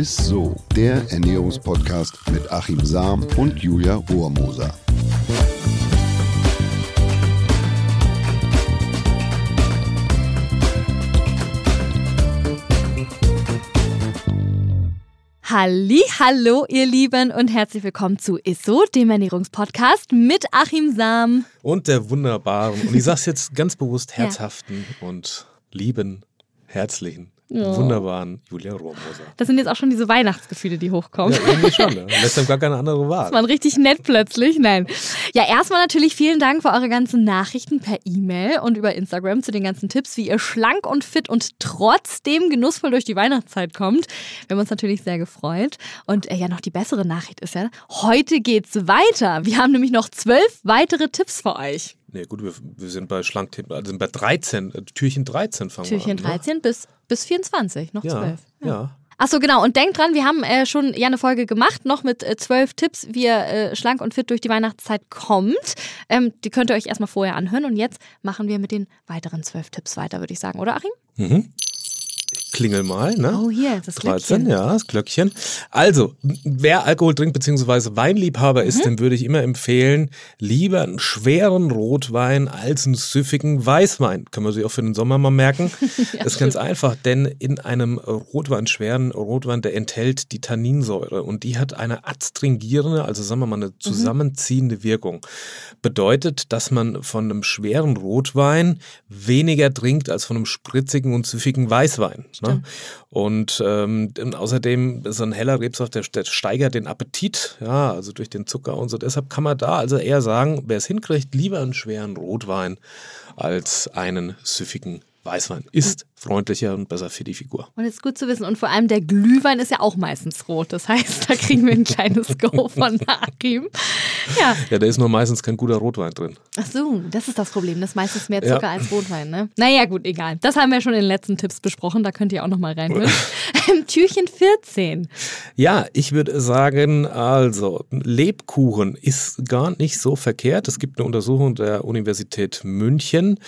Ist so, der Ernährungspodcast mit Achim Sam und Julia Rohrmoser. Halli, hallo ihr Lieben und herzlich willkommen zu ISSO, dem Ernährungspodcast mit Achim Sam. Und der wunderbaren, und ich sag's jetzt ganz bewusst, herzhaften ja. und lieben, herzlichen ja. wunderbaren Julia Rohrmoser. Das sind jetzt auch schon diese Weihnachtsgefühle, die hochkommen. Ja, irgendwie schon. Ne? Lässt gar keine andere Wahl. Das war richtig nett plötzlich. Nein. Ja, erstmal natürlich vielen Dank für eure ganzen Nachrichten per E-Mail und über Instagram zu den ganzen Tipps, wie ihr schlank und fit und trotzdem genussvoll durch die Weihnachtszeit kommt. Wir haben uns natürlich sehr gefreut. Und äh, ja, noch die bessere Nachricht ist ja, heute geht's weiter. Wir haben nämlich noch zwölf weitere Tipps für euch. Nee, gut, wir, wir sind bei Schlank, also sind bei 13, äh, Türchen 13 fangen Türchen wir an. Türchen 13 ne? bis, bis 24, noch ja, 12. Ja. ja. Achso, genau. Und denkt dran, wir haben äh, schon ja eine Folge gemacht, noch mit äh, zwölf Tipps, wie ihr äh, schlank und fit durch die Weihnachtszeit kommt. Ähm, die könnt ihr euch erstmal vorher anhören. Und jetzt machen wir mit den weiteren zwölf Tipps weiter, würde ich sagen, oder Achim? Mhm klingel mal. Ne? Oh, hier, das 13, Glöckchen. ja, das Glöckchen. Also, wer Alkohol trinkt, beziehungsweise Weinliebhaber ist, mhm. dem würde ich immer empfehlen, lieber einen schweren Rotwein als einen süffigen Weißwein. Können wir sich auch für den Sommer mal merken. ja, das ist ganz einfach, denn in einem Rotwein, schweren Rotwein, der enthält die Tanninsäure und die hat eine adstringierende, also sagen wir mal eine mhm. zusammenziehende mhm. Wirkung. Bedeutet, dass man von einem schweren Rotwein weniger trinkt als von einem spritzigen und süffigen Weißwein. Ne? Und ähm, außerdem so ein heller Rebsaft, der, der, steigert den Appetit, ja, also durch den Zucker und so. Deshalb kann man da also eher sagen, wer es hinkriegt, lieber einen schweren Rotwein als einen süffigen Weißwein ist freundlicher und besser für die Figur. Und ist gut zu wissen. Und vor allem der Glühwein ist ja auch meistens rot. Das heißt, da kriegen wir ein kleines Go von Achim. Ja. ja, da ist nur meistens kein guter Rotwein drin. Ach so, das ist das Problem. Das ist meistens mehr Zucker ja. als Rotwein, ne? Naja, gut, egal. Das haben wir schon in den letzten Tipps besprochen. Da könnt ihr auch nochmal reinhören. Türchen 14. Ja, ich würde sagen, also Lebkuchen ist gar nicht so verkehrt. Es gibt eine Untersuchung der Universität München,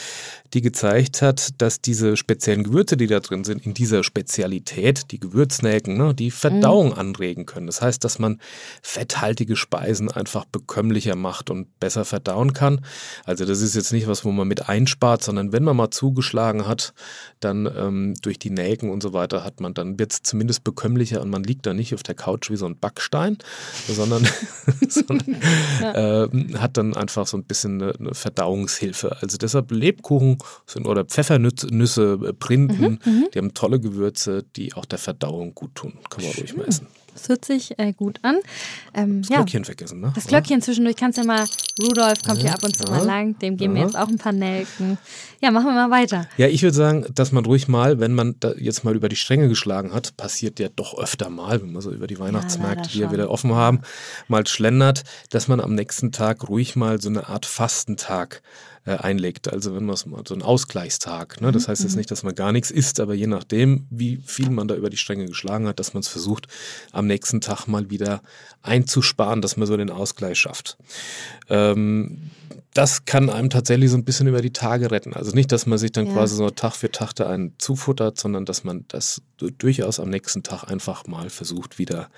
die gezeigt hat, dass diese speziellen Gewürze, die da drin sind, in dieser Spezialität, die Gewürznelken, ne, die Verdauung mhm. anregen können. Das heißt, dass man fetthaltige Speisen einfach bekömmlicher macht und besser verdauen kann. Also das ist jetzt nicht was, wo man mit einspart, sondern wenn man mal zugeschlagen hat, dann ähm, durch die Nelken und so weiter hat man, dann wird es zumindest bekömmlicher und man liegt da nicht auf der Couch wie so ein Backstein, sondern, sondern ja. äh, hat dann einfach so ein bisschen eine, eine Verdauungshilfe. Also deshalb Lebkuchen sind, oder Pfeffernüsse, äh, Printen, mhm, mhm, die haben tolle Gewürze, die auch der Verdauung gut tun. Kann man ruhig mal essen. Das hört sich äh, gut an. Ähm, das Glöckchen ja. vergessen, ne? Das Glöckchen oder? zwischendurch kannst du ja mal, Rudolf kommt ja, hier ab und zu ja. mal lang, dem geben wir jetzt auch ein paar Nelken. Ja, machen wir mal weiter. Ja, ich würde sagen, dass man ruhig mal, wenn man da jetzt mal über die Stränge geschlagen hat, passiert ja doch öfter mal, wenn man so über die Weihnachtsmärkte, die ja wieder offen haben, mal schlendert, dass man am nächsten Tag ruhig mal so eine Art Fastentag äh, einlegt. Also wenn man es mal so ein Ausgleichstag. Ne? Das mhm, heißt jetzt mhm. nicht, dass man gar nichts isst, aber je nachdem, wie viel man da über die Stränge geschlagen hat, dass man es versucht, am nächsten Tag mal wieder einzusparen, dass man so den Ausgleich schafft. Ähm, das kann einem tatsächlich so ein bisschen über die Tage retten. Also nicht, dass man sich dann ja. quasi so Tag für Tag da einen zufuttert, sondern dass man das durchaus am nächsten Tag einfach mal versucht, wieder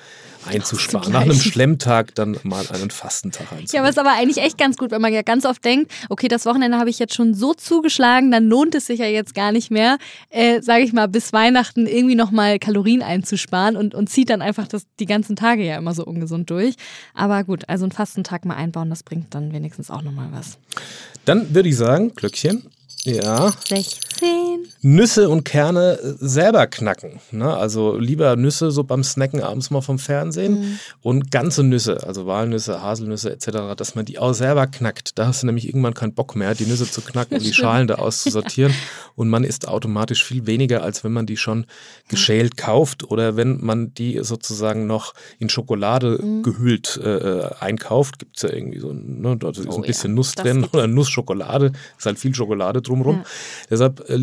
einzusparen. Nach einem Schlemmtag dann mal einen Fastentag einzubauen. Ja, aber ist aber eigentlich echt ganz gut, wenn man ja ganz oft denkt, okay, das Wochenende habe ich jetzt schon so zugeschlagen, dann lohnt es sich ja jetzt gar nicht mehr, äh, sage ich mal, bis Weihnachten irgendwie nochmal Kalorien einzusparen und, und zieht dann einfach das, die ganzen Tage ja immer so ungesund durch. Aber gut, also einen Fastentag mal einbauen, das bringt dann wenigstens auch nochmal was was. Dann würde ich sagen, Glöckchen. Ja. 16. Nüsse und Kerne äh, selber knacken. Ne? Also lieber Nüsse so beim Snacken abends mal vom Fernsehen mhm. und ganze Nüsse, also Walnüsse, Haselnüsse etc., dass man die auch selber knackt. Da hast du nämlich irgendwann keinen Bock mehr, die Nüsse zu knacken und die Schalen da auszusortieren. Ja. Und man isst automatisch viel weniger, als wenn man die schon geschält kauft oder wenn man die sozusagen noch in Schokolade mhm. gehüllt äh, äh einkauft. Gibt es ja irgendwie so, ne? da ist oh, ein bisschen ja. Nuss drin oder Nussschokolade, ist halt viel Schokolade drin drumherum. Ja. Deshalb äh,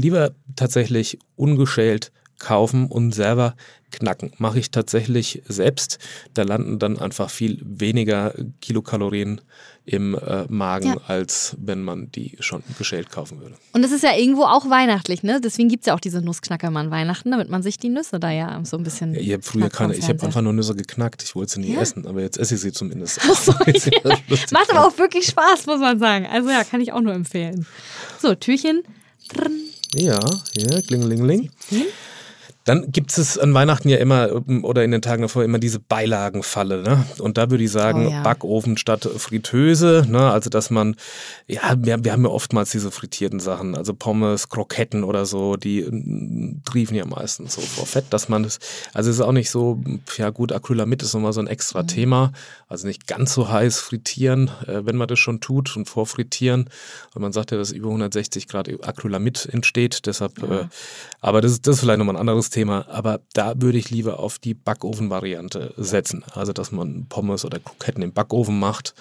tatsächlich ungeschält kaufen und selber knacken. Mache ich tatsächlich selbst. Da landen dann einfach viel weniger Kilokalorien im äh, Magen, ja. als wenn man die schon geschält kaufen würde. Und es ist ja irgendwo auch weihnachtlich, ne? Deswegen gibt es ja auch diese Nussknackermann Weihnachten, damit man sich die Nüsse da ja so ein bisschen. Ja, ich habe früher keine, ich habe einfach nur Nüsse geknackt. Ich wollte sie nie ja. essen, aber jetzt esse ich sie zumindest. So, ja. Macht aber auch wirklich Spaß, muss man sagen. Also ja, kann ich auch nur empfehlen. So, Türchen. Ja, hier, klingelingeling. 17. Dann gibt es an Weihnachten ja immer oder in den Tagen davor immer diese Beilagenfalle. Ne? Und da würde ich sagen, oh, ja. Backofen statt Fritteuse. Ne? Also, dass man, ja, wir, wir haben ja oftmals diese frittierten Sachen, also Pommes, Kroketten oder so, die triefen ja meistens so vor Fett, dass man das, also es ist auch nicht so, ja gut, Acrylamid ist nochmal so ein extra mhm. Thema. Also nicht ganz so heiß frittieren, äh, wenn man das schon tut und vorfrittieren. Und man sagt ja, dass über 160 Grad Acrylamid entsteht. Deshalb, ja. äh, aber das, das ist vielleicht nochmal ein anderes Thema, aber da würde ich lieber auf die Backofen-Variante setzen. Also, dass man Pommes oder Kroketten im Backofen macht.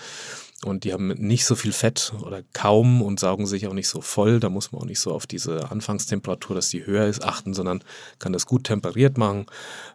Und die haben nicht so viel Fett oder kaum und saugen sich auch nicht so voll. Da muss man auch nicht so auf diese Anfangstemperatur, dass die höher ist, achten, sondern kann das gut temperiert machen.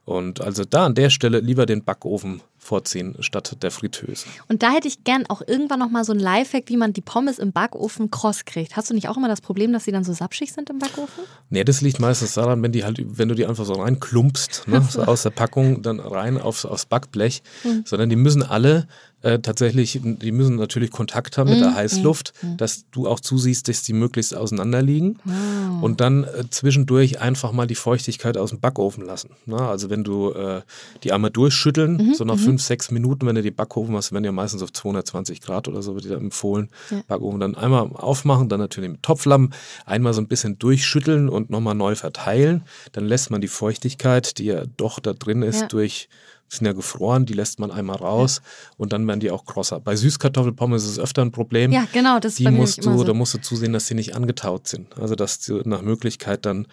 Und also da an der Stelle lieber den Backofen vorziehen statt der Fritteuse. Und da hätte ich gern auch irgendwann noch mal so ein Lifehack, wie man die Pommes im Backofen kross kriegt. Hast du nicht auch immer das Problem, dass sie dann so sapschig sind im Backofen? Nee, das liegt meistens daran, wenn die halt, wenn du die einfach so reinklumpst, ne, so aus der Packung dann rein aufs, aufs Backblech, mhm. sondern die müssen alle äh, tatsächlich, die müssen natürlich Kontakt haben mit der mhm. Heißluft, mhm. dass du auch zusiehst, dass die möglichst auseinander liegen wow. und dann äh, zwischendurch einfach mal die Feuchtigkeit aus dem Backofen lassen. Na, ne? also wenn du äh, die einmal durchschütteln, mhm. so nach mhm. fünf, sechs Minuten, wenn du die Backofen hast, werden ja meistens auf 220 Grad oder so, wird dir da empfohlen, ja. Backofen dann einmal aufmachen, dann natürlich mit Topflamm einmal so ein bisschen durchschütteln und nochmal neu verteilen. Dann lässt man die Feuchtigkeit, die ja doch da drin ist, ja. durch sind ja gefroren, die lässt man einmal raus ja. und dann werden die auch krosser. Bei Süßkartoffelpommes ist es öfter ein Problem. Ja, genau, das ist die musst du, so. Da musst du zusehen, dass sie nicht angetaut sind. Also dass du nach Möglichkeit dann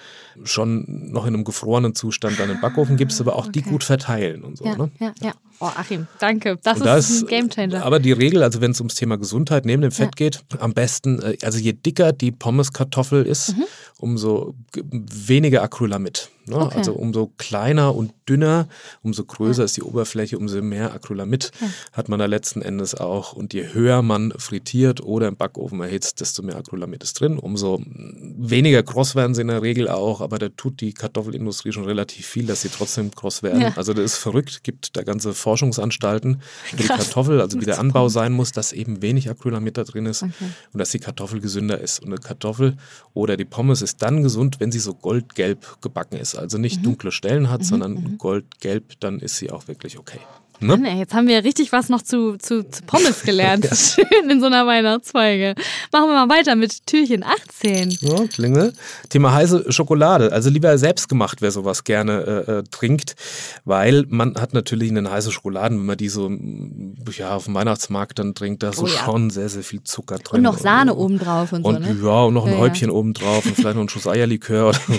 schon noch in einem gefrorenen Zustand dann in den Backofen gibst, aber auch okay. die gut verteilen und so. Ja, ne? ja, ja. Oh, Achim, danke. Das ist, das, ein Gamechanger. Aber die Regel, also wenn es ums Thema Gesundheit neben dem Fett ja. geht, am besten, äh, also je dicker die Pommeskartoffel ist, mhm. umso weniger Acrylamid. Ne? Okay. Also umso kleiner und dünner, umso größer ja. ist die Oberfläche, umso mehr Acrylamid ja. hat man da letzten Endes auch. Und je höher man frittiert oder im Backofen erhitzt, desto mehr Acrylamid ist drin. Umso weniger kross werden sie in der Regel auch, aber da tut die Kartoffelindustrie schon relativ viel, dass sie trotzdem kross werden. Also das ist verrückt, gibt da ganze Forschungsanstalten für die Kartoffel, also wie der Anbau sein muss, dass eben wenig Acrylamid da drin ist okay. und dass die Kartoffel gesünder ist. Und eine Kartoffel oder die Pommes ist dann gesund, wenn sie so goldgelb gebacken ist. Also nicht mhm. dunkle Stellen hat, mhm. sondern mhm. goldgelb, dann ist sie auch wirklich okay. Ne? Ey, jetzt haben wir richtig was noch zu, zu, zu Pommes gelernt. ja. Schön in so einer Weihnachtsfolge. Machen wir mal weiter mit Türchen 18. Ja, Klingel. Thema heiße Schokolade. Also lieber selbst gemacht, wer sowas gerne äh, äh, trinkt, weil man hat natürlich eine heiße Schokolade, wenn man die so ja, auf dem Weihnachtsmarkt dann trinkt, da ist oh, so ja. schon sehr, sehr viel Zucker drin. Und noch Sahne obendrauf und, und so, ne? Ja, und noch ein ja, Häubchen ja. obendrauf und vielleicht noch ein Schuss Eierlikör oder so.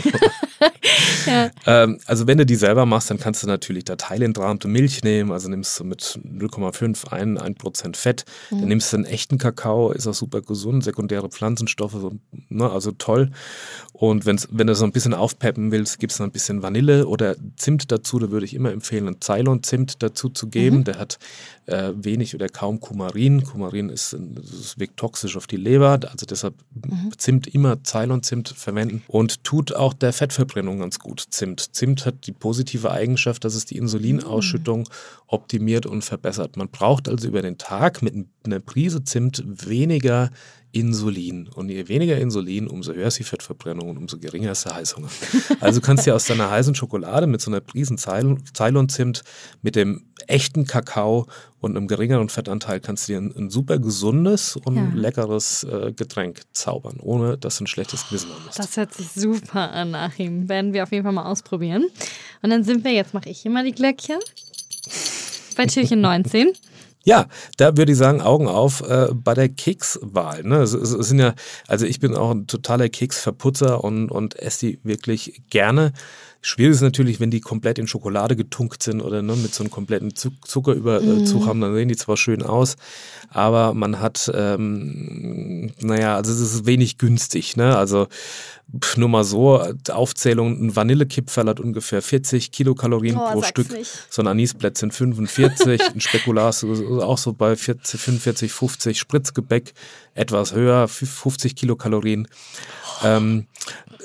ja. ähm, also wenn du die selber machst, dann kannst du natürlich da teilentrahmte Milch nehmen, also nimmst du mit 0,5, 1, 1% Fett, mhm. dann nimmst du einen echten Kakao, ist auch super gesund, sekundäre Pflanzenstoffe, ne, also toll. Und wenn's, wenn du so ein bisschen aufpeppen willst, gibt es noch ein bisschen Vanille oder Zimt dazu, da würde ich immer empfehlen, einen Ceylon-Zimt dazu zu geben, mhm. der hat äh, wenig oder kaum Kumarin. Kumarin ist, das wirkt toxisch auf die Leber, also deshalb mhm. Zimt immer Ceylon-Zimt verwenden und tut auch der Fettverbrennung ganz gut. Zimt. Zimt hat die positive Eigenschaft, dass es die Insulinausschüttung optimiert und verbessert. Man braucht also über den Tag mit einer Prise Zimt weniger Insulin. Und je weniger Insulin, umso höher ist die Fettverbrennung und umso geringer ist der Heißhunger. Also kannst du ja aus deiner heißen Schokolade mit so einer Prisen Ceylon-Zimt, mit dem echten Kakao und einem geringeren Fettanteil kannst du dir ein, ein super gesundes und ja. leckeres äh, Getränk zaubern, ohne dass du ein schlechtes Gewissen hast. Das hört sich super an, Achim. Werden wir auf jeden Fall mal ausprobieren. Und dann sind wir, jetzt mache ich hier mal die Glöckchen, bei Türchen 19. Ja, da würde ich sagen, Augen auf äh, bei der Kekswahl. Ne? Es, es, es, sind ja, also ich bin auch ein totaler Keksverputzer und, und esse die wirklich gerne. Schwierig ist natürlich, wenn die komplett in Schokolade getunkt sind oder ne, mit so einem kompletten Zuckerüberzug mm. haben, dann sehen die zwar schön aus, aber man hat, ähm, naja, also es ist wenig günstig. Ne? Also pf, nur mal so, Aufzählung, ein Vanillekipferl hat ungefähr 40 Kilokalorien Oh, pro Stück, nicht. so ein Anisplätzchen 45, ein Spekulas auch so bei 40, 45, 50, Spritzgebäck etwas höher, 50 Kilokalorien. Ähm,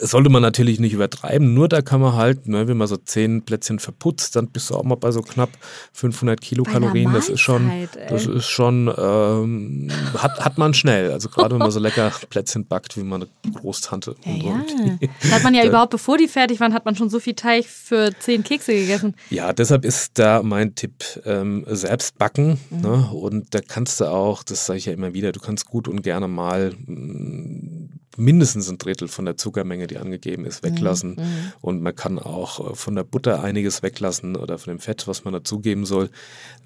sollte man natürlich nicht übertreiben, nur da kann man halt, ne, wenn man so 10 Plätzchen verputzt, dann bist du auch mal bei so knapp 500 Kilokalorien. Das ist schon, ey. das ist schon, ähm, hat, hat man schnell. Also gerade wenn man so lecker Plätzchen backt, wie meine Großtante. Ja, und so. Da hat man ja überhaupt, bevor die fertig waren, hat man schon so viel Teig für zehn Kekse gegessen. Ja, deshalb ist da mein Tipp ähm, selbst backen. Mhm. Ne? Und da kannst du auch, das sage ich ja immer wieder, du kannst gut und gerne mal mm, mindestens ein Drittel von der Zuckermenge, die angegeben ist, Mhm. weglassen. Und man kann auch äh, von der Butter einiges weglassen oder von dem Fett, was man dazugeben soll.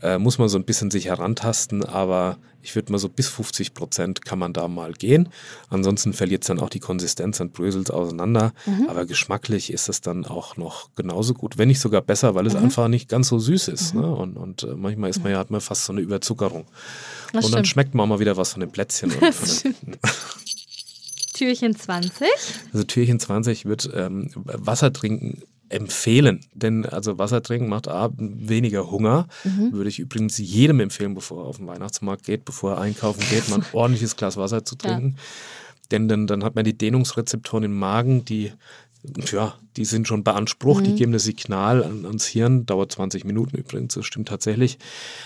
Äh, muss man so ein bisschen sich herantasten, aber ich würde mal so bis 50 Prozent kann man da mal gehen. Ansonsten verliert es dann auch die Konsistenz und bröselt auseinander. Aber geschmacklich ist es dann auch noch genauso gut, wenn nicht sogar besser, weil es einfach nicht ganz so süß ist. Ne? Und, und äh, manchmal ist man ja, hat man fast so eine Überzuckerung. Das und dann stimmt. schmeckt man auch mal wieder was von den Plätzchen. Und von den, Türchen 20. also Türchen 20 wird ähm, Wasser trinken empfehlen, denn also Wasser trinken macht A, weniger Hunger. Würde ich übrigens jedem empfehlen, bevor er auf den Weihnachtsmarkt geht, bevor er einkaufen geht, mal ein ordentliches Glas Wasser zu trinken. Denn dann, dann hat man die Dehnungsrezeptoren im Magen, die ja, die sind schon beansprucht, die geben das Signal an, ans Hirn, dauert 20 Minuten übrigens, das stimmt tatsächlich.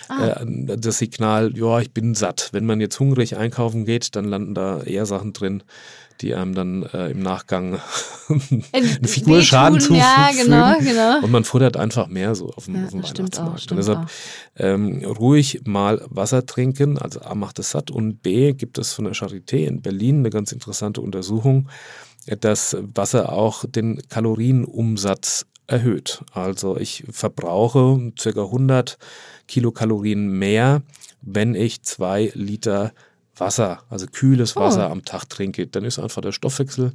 Äh, das Signal, ja, ich bin satt. Wenn man jetzt hungrig einkaufen geht, dann landen da eher Sachen drin, die einem dann äh, im Nachgang einen Figurschaden wehtun, zufügen. ja, genau, genau. Und man futtert einfach mehr so auf dem, Ja, auf dem auch, Weihnachtsmarkt. stimmt und deshalb auch. ähm, ruhig mal Wasser trinken. Also A macht es satt und B gibt es von der Charité in Berlin eine ganz interessante Untersuchung, dass Wasser auch den Kalorienumsatz erhöht. Also ich verbrauche ca. 100 Kilokalorien mehr, wenn ich zwei Liter Wasser, also kühles Wasser am Tag trinke. Dann ist einfach der Stoffwechsel,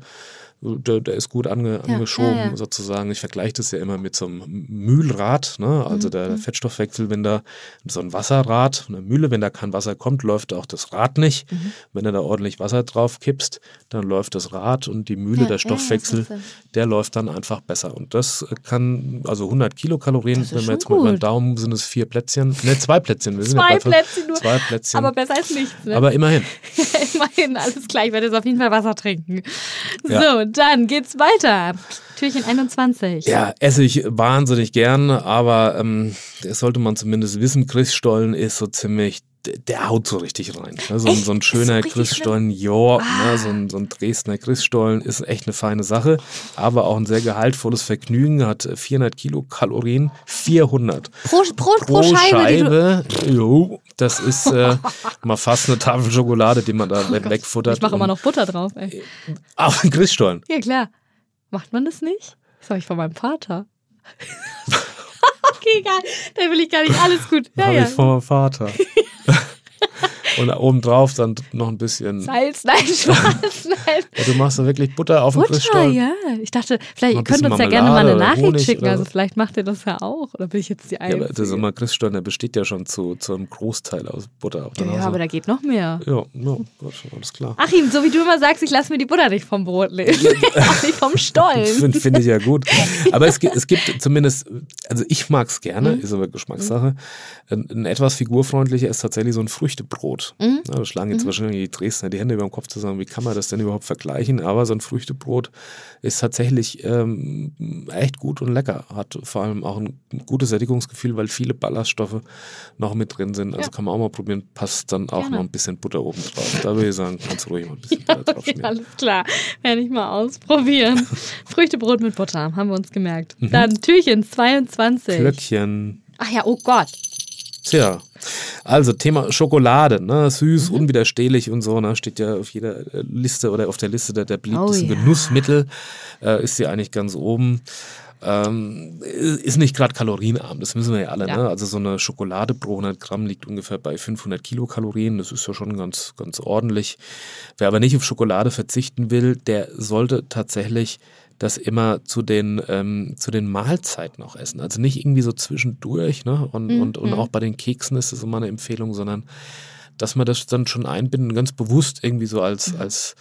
der, der ist gut ange, Ja, angeschoben ja, ja. sozusagen. Ich vergleiche das ja immer mit so einem Mühlrad, ne? also Mhm, der Fettstoffwechsel, wenn da so ein Wasserrad, eine Mühle, wenn da kein Wasser kommt, läuft auch das Rad nicht. Mhm. Wenn du da ordentlich Wasser drauf kippst, dann läuft das Rad und die Mühle, der Stoffwechsel, der läuft dann einfach besser. Und das kann, also 100 Kilokalorien, wenn wir jetzt mal über den gut. Daumen sind es vier Plätzchen, ne, zwei Plätzchen. Wir sind Zwei ja Plätzchen nur. Zwei Plätzchen. Aber besser als nichts. Ne? Aber immerhin. Immerhin, alles klar. Ich werde jetzt auf jeden Fall Wasser trinken. Ja. So, dann geht's weiter. Türchen 21. Ja, esse ich wahnsinnig gern, aber ähm, das sollte man zumindest wissen, Christstollen ist so ziemlich, der- haut so richtig rein. Ne? So, so ein so schöner richtig Christstollen, ja, Ah. ne? so, ein, so ein Dresdner Christstollen ist echt eine feine Sache, aber auch ein sehr gehaltvolles Vergnügen, hat 400 Kilokalorien, 400 Pro, pro, pro, Scheibe. die du, jo, das ist äh, mal fast eine Tafel Schokolade, die man da we- wegfuttert. ich mache immer noch Butter drauf. Ey. Auf den Christstollen. Ja, klar. Macht man das nicht? Das habe ich von meinem Vater. okay, egal. Da will ich gar nicht. Alles gut. Ja, Habe ja. ich von meinem Vater. Und obendrauf dann noch ein bisschen. Salz, nein, Schwarz, nein. Ja, du machst da wirklich Butter auf den Butter, Christstollen. ja. Ich dachte, vielleicht, ihr könnt uns ja gerne mal Marmelade eine Nachricht Honig schicken. Also so. vielleicht macht ihr das ja auch. Oder bin ich jetzt die Ja, Einzige? aber das ist immer Christstollen, der besteht ja schon zu, zu einem Großteil aus Butter. ja, ja, aber da geht noch mehr. ja, ja, alles klar. Achim, so wie du immer sagst, ich lasse mir die Butter nicht vom Brot nehmen. auch nicht vom Stollen. Finde find ich ja gut. Aber es gibt, es gibt zumindest, also ich mag es gerne, Mhm. ist aber Geschmackssache. Ein, ein etwas figurfreundlicher ist tatsächlich so ein Früchtebrot. Mhm. Ja, da schlagen jetzt wahrscheinlich die Dresdner die Hände über den Kopf zusammen, wie kann man das denn überhaupt vergleichen? Aber so ein Früchtebrot ist tatsächlich ähm, echt gut und lecker. Hat vor allem auch ein gutes Sättigungsgefühl, weil viele Ballaststoffe noch mit drin sind. Also Ja. kann man auch mal probieren, passt dann auch Gerne. noch ein bisschen Butter oben drauf. Da würde ich sagen, kannst du ruhig mal ein bisschen Butter drauf Okay, schmieren. alles klar. Werde ich mal ausprobieren. Früchtebrot mit Butter, haben wir uns gemerkt. Dann Türchen 22. Glöckchen. Ach ja, oh Gott. Tja, also Thema Schokolade, ne? süß, Mhm. unwiderstehlich und so, ne? steht ja auf jeder äh, Liste oder auf der Liste der, der beliebtesten Oh ja. Genussmittel, äh, ist sie eigentlich ganz oben. Ähm, ist nicht gerade kalorienarm, das wissen wir ja alle. Ja. Ne? Also so eine Schokolade pro 100 Gramm liegt ungefähr bei 500 Kilokalorien, das ist ja schon ganz, ganz ordentlich. Wer aber nicht auf Schokolade verzichten will, der sollte tatsächlich das immer zu den, ähm, zu den Mahlzeiten auch essen. Also nicht irgendwie so zwischendurch, ne? Und, Mhm. und, und auch bei den Keksen ist das immer eine Empfehlung, sondern dass man das dann schon einbinden, ganz bewusst irgendwie so als, als,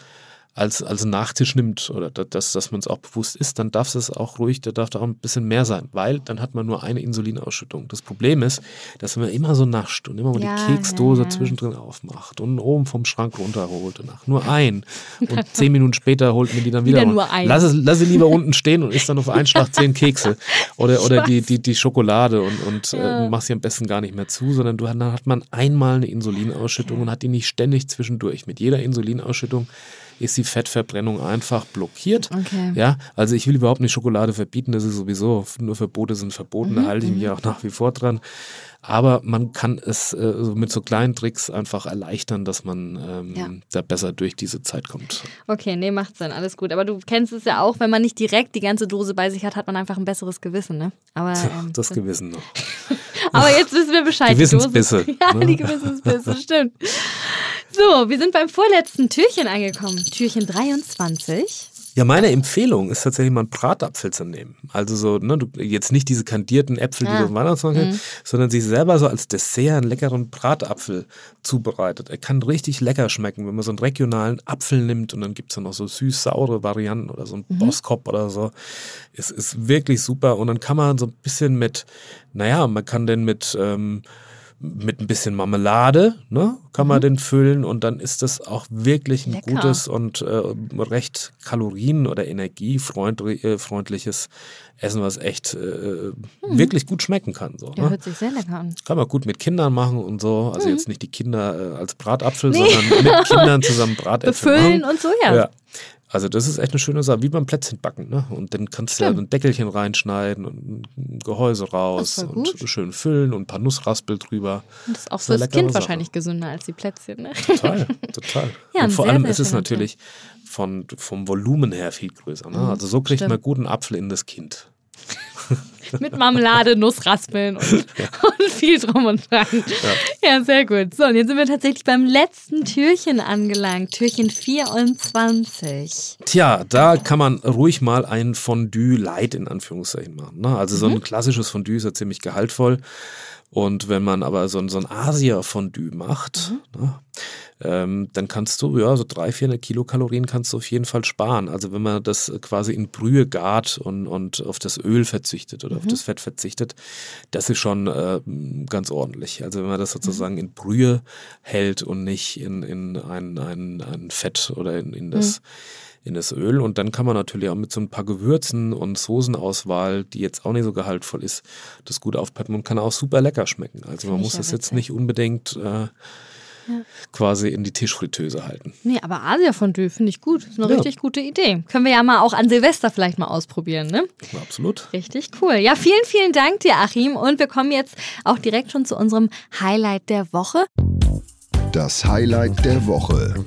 als, als Nachtisch nimmt oder dass, dass man es auch bewusst isst, dann darf es auch ruhig, da darf da auch ein bisschen mehr sein, weil dann hat man nur eine Insulinausschüttung. Das Problem ist, dass man immer so nascht und immer mal ja, die Keksdose ja, ja. zwischendrin aufmacht und oben vom Schrank runterholt und ach, nur ein. Und zehn Minuten später holt man die dann wieder. wieder nur ein. Lass, es, lass sie lieber unten stehen und isst dann auf einen Schlag zehn Kekse oder, oder die, die, die Schokolade und, und äh, mach sie am besten gar nicht mehr zu, sondern du, dann hat man einmal eine Insulinausschüttung okay. und hat die nicht ständig zwischendurch. Mit jeder Insulinausschüttung ist die Fettverbrennung einfach blockiert. Okay. Ja, also ich will überhaupt nicht Schokolade verbieten, das ist sowieso, nur Verbote sind verboten, mhm. da halte ich mich mhm. auch nach wie vor dran. Aber man kann es äh, mit so kleinen Tricks einfach erleichtern, dass man ähm, ja. da besser durch diese Zeit kommt. Okay, nee, macht Sinn, alles gut. Aber du kennst es ja auch, wenn man nicht direkt die ganze Dose bei sich hat, hat man einfach ein besseres Gewissen, ne? Aber, ähm, das Gewissen noch. Aber jetzt wissen wir Bescheid. Gewissensbisse. Ja, ne? die Gewissensbisse, stimmt. So, wir sind beim vorletzten Türchen angekommen. Türchen 23. Ja, meine Empfehlung ist tatsächlich mal einen Bratapfel zu nehmen. Also so, ne, du, jetzt nicht diese kandierten Äpfel, die ja. du im Weihnachtsmarkt mhm. sondern sich selber so als Dessert einen leckeren Bratapfel zubereitet. Er kann richtig lecker schmecken, wenn man so einen regionalen Apfel nimmt und dann gibt es ja noch so süß-saure Varianten oder so einen mhm. Boskop oder so. Es ist wirklich super und dann kann man so ein bisschen mit, naja, man kann den mit ähm, mit ein bisschen Marmelade, ne, kann man mhm. den füllen und dann ist das auch wirklich ein Lecker. gutes und äh, recht kalorien- oder energiefreundliches Essen, was echt äh, mhm. wirklich gut schmecken kann. So, ja, ne? hört sich sehr lecker an. Kann man gut mit Kindern machen und so. Also mhm. jetzt nicht die Kinder äh, als Bratapfel, nee. sondern mit Kindern zusammen Bratäpfel Befüllen machen. und so, ja. ja. Also das ist echt eine schöne Sache, wie beim Plätzchen backen. Ne? Und dann kannst Stimmt. du ja ein Deckelchen reinschneiden und ein Gehäuse raus und schön füllen und ein paar Nussraspel drüber. Und das ist auch fürs Kind Sache. wahrscheinlich gesünder als die Plätzchen. Ne? Total, total. ja, und vor sehr, allem sehr ist es natürlich von, vom Volumen her viel größer. Ne? Mhm, also so kriegt Stimmt. man guten Apfel in das Kind. Mit Marmelade, Nussraspeln und, ja. und viel drum und dran. Ja. ja. sehr gut. So, und jetzt sind wir tatsächlich beim letzten Türchen angelangt. Türchen 24. Tja, da kann man ruhig mal ein Fondue light in Anführungszeichen machen. Ne? Also so ein mhm. klassisches Fondue ist ja ziemlich gehaltvoll. Und wenn man aber so, so ein Asia-Fondue macht, mhm. ne, ähm, dann kannst du, ja, so 300, 400 Kilokalorien kannst du auf jeden Fall sparen. Also wenn man das quasi in Brühe gart und, und auf das Öl verzichtet oder mhm. auf das Fett verzichtet, das ist schon äh, ganz ordentlich. Also wenn man das sozusagen mhm. in Brühe hält und nicht in, in ein, ein, ein Fett oder in, in das mhm in das Öl. Und dann kann man natürlich auch mit so ein paar Gewürzen und Soßenauswahl, die jetzt auch nicht so gehaltvoll ist, das gut aufpeppen und kann auch super lecker schmecken. Also man muss das jetzt nicht unbedingt äh, ja. quasi in die Tischfritteuse halten. Nee, aber Asia-Fondue finde ich gut. Das ist eine ja. richtig gute Idee. Können wir ja mal auch an Silvester vielleicht mal ausprobieren, ne? Absolut. Richtig cool. Ja, vielen, vielen Dank dir, Achim. Und wir kommen jetzt auch direkt schon zu unserem Highlight der Woche. Das Highlight der Woche.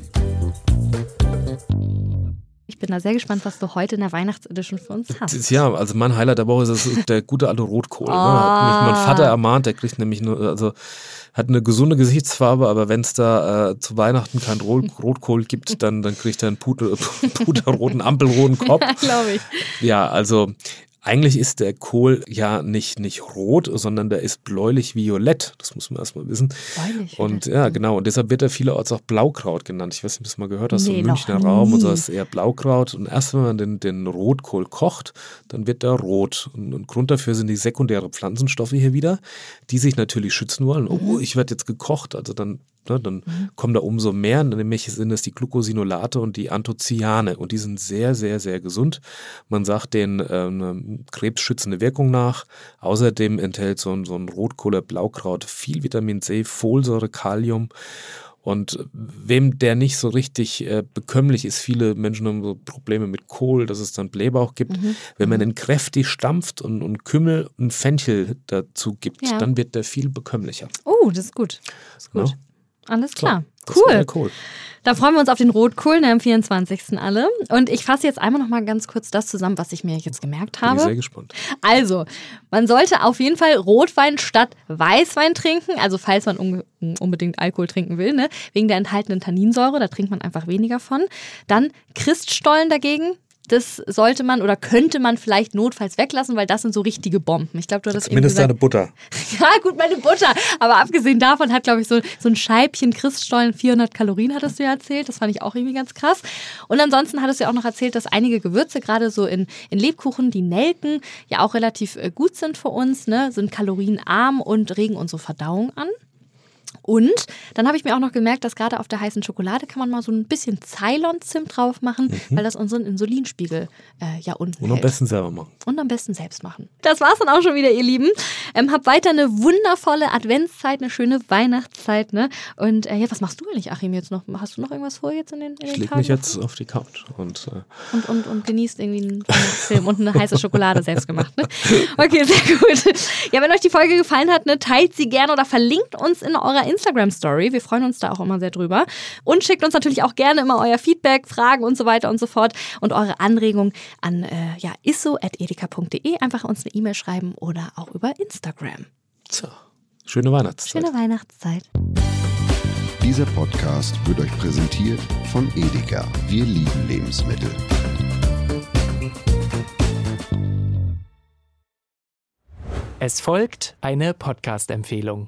Ich bin da sehr gespannt, was du heute in der Weihnachtsedition für uns hast. Ja, also mein Highlight der Woche ist, der gute alte Rotkohl. Oh. Ne? Hat mich mein Vater ermahnt, der kriegt nämlich nur, also hat eine gesunde Gesichtsfarbe, aber wenn es da äh, zu Weihnachten kein Rot Rotkohl gibt, dann, dann kriegt er einen puder, puderroten, ampelroten Kopf. Glaube ich. Ja, also eigentlich ist der Kohl ja nicht, nicht rot, sondern der ist bläulich-violett. Das muss man erstmal wissen. Bläulich. Und ja, genau. Und deshalb wird er vielerorts auch Blaukraut genannt. Ich weiß nicht, ob du das mal gehört hast, nee, so im Münchner Raum und so ist eher Blaukraut. Und erst wenn man den, den Rotkohl kocht, dann wird der rot. Und, und Grund dafür sind die sekundären Pflanzenstoffe hier wieder, die sich natürlich schützen wollen. Oh, mhm. ich werde jetzt gekocht. Also dann Ne, dann mhm. kommen da umso mehr, nämlich sind es die Glucosinolate und die Anthocyane und die sind sehr, sehr, sehr gesund. Man sagt denen äh, eine krebsschützende Wirkung nach. Außerdem enthält so ein, so ein Rotkohle Blaukraut viel Vitamin C, Folsäure, Kalium und wem der nicht so richtig äh, bekömmlich ist, viele Menschen haben so Probleme mit Kohl, dass es dann Blähbauch gibt. Mhm. Wenn man mhm. den kräftig stampft und, und Kümmel und Fenchel dazu gibt, ja. dann wird der viel bekömmlicher. Oh, das ist gut. Das ist gut. Ja? Alles klar. So, cool. cool. Da freuen wir uns auf den Rotkohl ne, am 24. alle. Und ich fasse jetzt einmal noch mal ganz kurz das zusammen, was ich mir jetzt gemerkt habe. Bin sehr gespannt. Also, man sollte auf jeden Fall Rotwein statt Weißwein trinken. Also, falls man unbedingt Alkohol trinken will, ne? wegen der enthaltenen Tanninsäure. Da trinkt man einfach weniger von. Dann Christstollen dagegen das sollte man oder könnte man vielleicht notfalls weglassen, weil das sind so richtige Bomben. Ich glaube, du hattest Zumindest deine Butter. Ja, gut, meine Butter. Aber abgesehen davon hat, glaube ich, so, so ein Scheibchen Christstollen 400 Kalorien, hattest du ja erzählt. Das fand ich auch irgendwie ganz krass. Und ansonsten hattest du ja auch noch erzählt, dass einige Gewürze, gerade so in, in Lebkuchen, die Nelken, ja auch relativ äh, gut sind für uns, ne? sind kalorienarm und regen unsere Verdauung an. Und dann habe ich mir auch noch gemerkt, dass gerade auf der heißen Schokolade kann man mal so ein bisschen Ceylon-Zimt drauf machen, mhm. weil das unseren Insulinspiegel äh, ja unten Und am besten selber machen. Und am besten selbst machen. Das war's dann auch schon wieder, ihr Lieben. Ähm, habt weiter eine wundervolle Adventszeit, eine schöne Weihnachtszeit. Ne? Und äh, ja, was machst du eigentlich, Achim, jetzt noch? Hast du noch irgendwas vor jetzt in den, in den Ich leg mich jetzt auf die Couch und, äh und, und, und genießt irgendwie einen Film und eine heiße Schokolade selbst gemacht. Ne? Okay, sehr gut. Ja, wenn euch die Folge gefallen hat, ne, teilt sie gerne oder verlinkt uns in eurer Instagram-Story. Wir freuen uns da auch immer sehr drüber. Und schickt uns natürlich auch gerne immer euer Feedback, Fragen und so weiter und so fort und eure Anregungen an äh, ja, isso.edeka.de. Einfach uns eine E-Mail schreiben oder auch über Instagram. So, schöne Weihnachtszeit. Schöne Weihnachtszeit. Dieser Podcast wird euch präsentiert von Edeka. Wir lieben Lebensmittel. Es folgt eine Podcast-Empfehlung.